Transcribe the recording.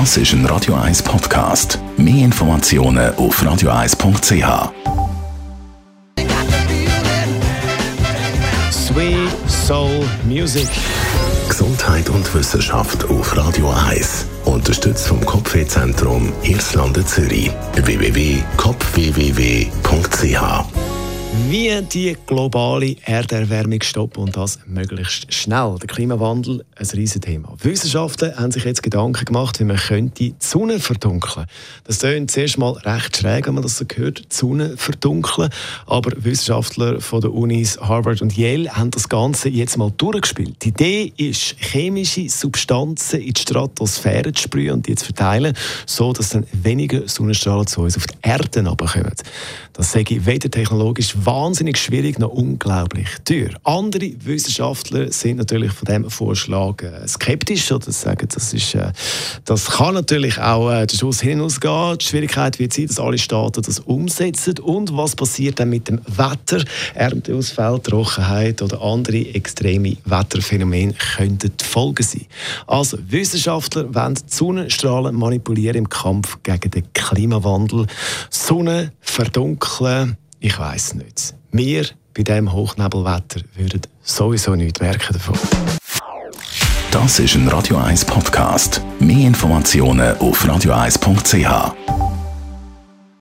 Das ist ein Radio 1 Podcast. Mehr Informationen auf radio1.ch. Sweet Soul Music. Gesundheit und Wissenschaft auf Radio 1. Unterstützt vom Kopfwehzentrum Irlande Zürich. www.kopfwww.ch Wie die globale Erderwärmung stoppen und das möglichst schnell. Der Klimawandel, ein Riesenthema. Wissenschaftler haben sich jetzt Gedanken gemacht, wie man könnte die Sonne verdunkeln. Das klingt zuerst mal recht schräg, wenn man das so hört, die Sonne verdunkeln. Aber Wissenschaftler von den Unis Harvard und Yale haben das Ganze jetzt mal durchgespielt. Die Idee ist, chemische Substanzen in die Stratosphäre zu sprühen und die zu verteilen, so dass dann weniger Sonnenstrahlen zu uns auf die Erde kommen. Das sage ich weder technologisch wahnsinnig schwierig noch unglaublich teuer. Andere Wissenschaftler sind natürlich von diesem Vorschlag äh, skeptisch oder sagen, das, ist, äh, das kann natürlich auch äh, den Schuss hinausgehen. Die Schwierigkeit wird sein, dass alle Staaten das umsetzen. Und was passiert dann mit dem Wetter? Ernteausfall, Trockenheit oder andere extreme Wetterphänomene könnten die Folge sein. Also Wissenschaftler wollen Sonnenstrahlen manipulieren im Kampf gegen den Klimawandel. Sonne verdunkeln, ich weiß nicht. Wir bei diesem Hochnebelwetter würden sowieso nichts merken davon. Das ist ein Radio 1 Podcast. Mehr Informationen auf radio1.ch.